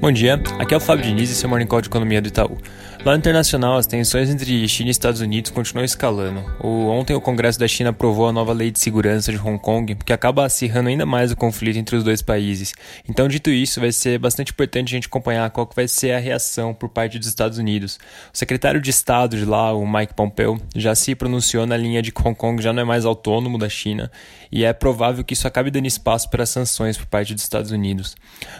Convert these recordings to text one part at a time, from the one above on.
Bom dia, aqui é o Fábio Diniz e seu Morning Call de Economia do Itaú. Lá no internacional, as tensões entre China e Estados Unidos continuam escalando. O, ontem, o Congresso da China aprovou a nova lei de segurança de Hong Kong, que acaba acirrando ainda mais o conflito entre os dois países. Então, dito isso, vai ser bastante importante a gente acompanhar qual que vai ser a reação por parte dos Estados Unidos. O secretário de Estado de lá, o Mike Pompeo, já se pronunciou na linha de que Hong Kong já não é mais autônomo da China e é provável que isso acabe dando espaço para sanções por parte dos Estados Unidos.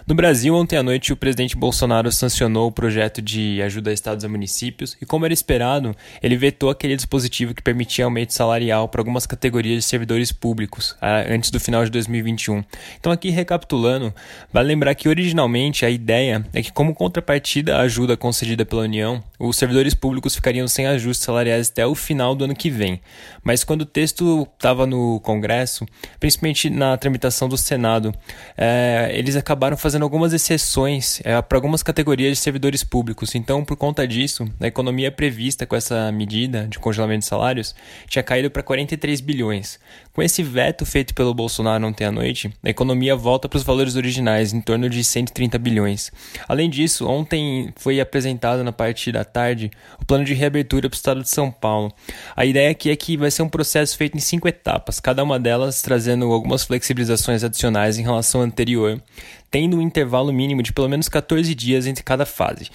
No Brasil, ontem à noite, o presidente Bolsonaro sancionou o projeto de ajuda a estados e municípios e, como era esperado, ele vetou aquele dispositivo que permitia aumento salarial para algumas categorias de servidores públicos antes do final de 2021. Então, aqui recapitulando, vale lembrar que originalmente a ideia é que, como contrapartida à ajuda concedida pela União, os servidores públicos ficariam sem ajustes salariais até o final do ano que vem. Mas quando o texto estava no Congresso, principalmente na tramitação do Senado, é, eles acabaram fazendo algumas exceções é, para algumas categorias de servidores públicos. Então, por conta disso, a economia prevista com essa medida de congelamento de salários tinha caído para 43 bilhões. Com esse veto feito pelo Bolsonaro ontem à noite, a economia volta para os valores originais, em torno de 130 bilhões. Além disso, ontem foi apresentado na parte da tarde o plano de reabertura para o estado de São Paulo. A ideia aqui é que vai ser um processo feito em cinco etapas, cada uma delas trazendo algumas flexibilizações adicionais em relação ao anterior, tendo um intervalo mínimo de pelo menos 14 dias entre cada fase.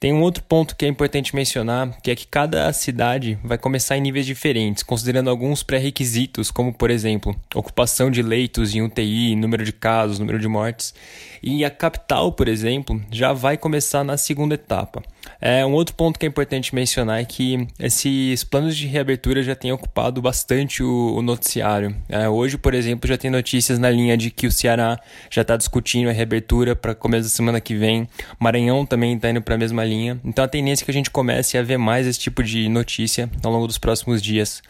Tem um outro ponto que é importante mencionar, que é que cada cidade vai começar em níveis diferentes, considerando alguns pré-requisitos, como por exemplo, ocupação de leitos em UTI, número de casos, número de mortes. E a capital, por exemplo, já vai começar na segunda etapa. É, um outro ponto que é importante mencionar é que esses planos de reabertura já têm ocupado bastante o, o noticiário. É, hoje, por exemplo, já tem notícias na linha de que o Ceará já está discutindo a reabertura para começo da semana que vem. Maranhão também está indo para a mesma linha. Então a tendência é que a gente comece a ver mais esse tipo de notícia ao longo dos próximos dias.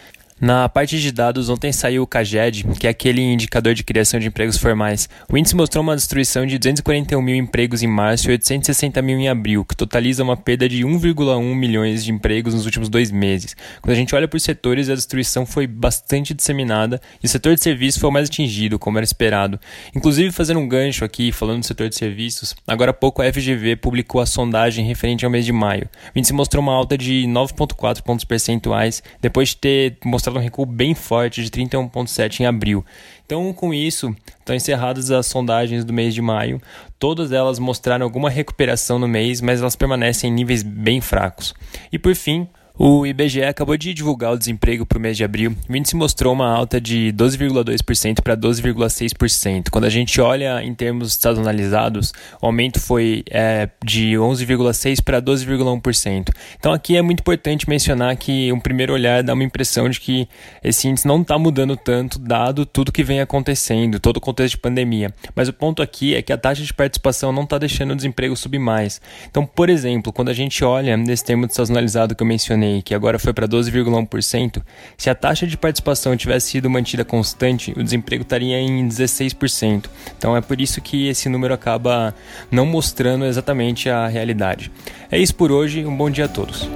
Na parte de dados, ontem saiu o CAGED, que é aquele indicador de criação de empregos formais. O índice mostrou uma destruição de 241 mil empregos em março e 860 mil em abril, que totaliza uma perda de 1,1 milhões de empregos nos últimos dois meses. Quando a gente olha por setores, a destruição foi bastante disseminada e o setor de serviços foi o mais atingido, como era esperado. Inclusive, fazendo um gancho aqui, falando do setor de serviços, agora há pouco a FGV publicou a sondagem referente ao mês de maio. O índice mostrou uma alta de 9,4 pontos percentuais, depois de ter mostrado mostrado um recuo bem forte de 31,7 em abril. Então, com isso, estão encerradas as sondagens do mês de maio. Todas elas mostraram alguma recuperação no mês, mas elas permanecem em níveis bem fracos. E por fim, o IBGE acabou de divulgar o desemprego para o mês de abril. O índice mostrou uma alta de 12,2% para 12,6%. Quando a gente olha em termos estacionalizados, o aumento foi é, de 11,6% para 12,1%. Então aqui é muito importante mencionar que um primeiro olhar dá uma impressão de que esse índice não está mudando tanto, dado tudo que vem acontecendo, todo o contexto de pandemia. Mas o ponto aqui é que a taxa de participação não está deixando o desemprego subir mais. Então, por exemplo, quando a gente olha nesse termo estacionalizado que eu mencionei, que agora foi para 12,1%, se a taxa de participação tivesse sido mantida constante, o desemprego estaria em 16%. Então é por isso que esse número acaba não mostrando exatamente a realidade. É isso por hoje, um bom dia a todos.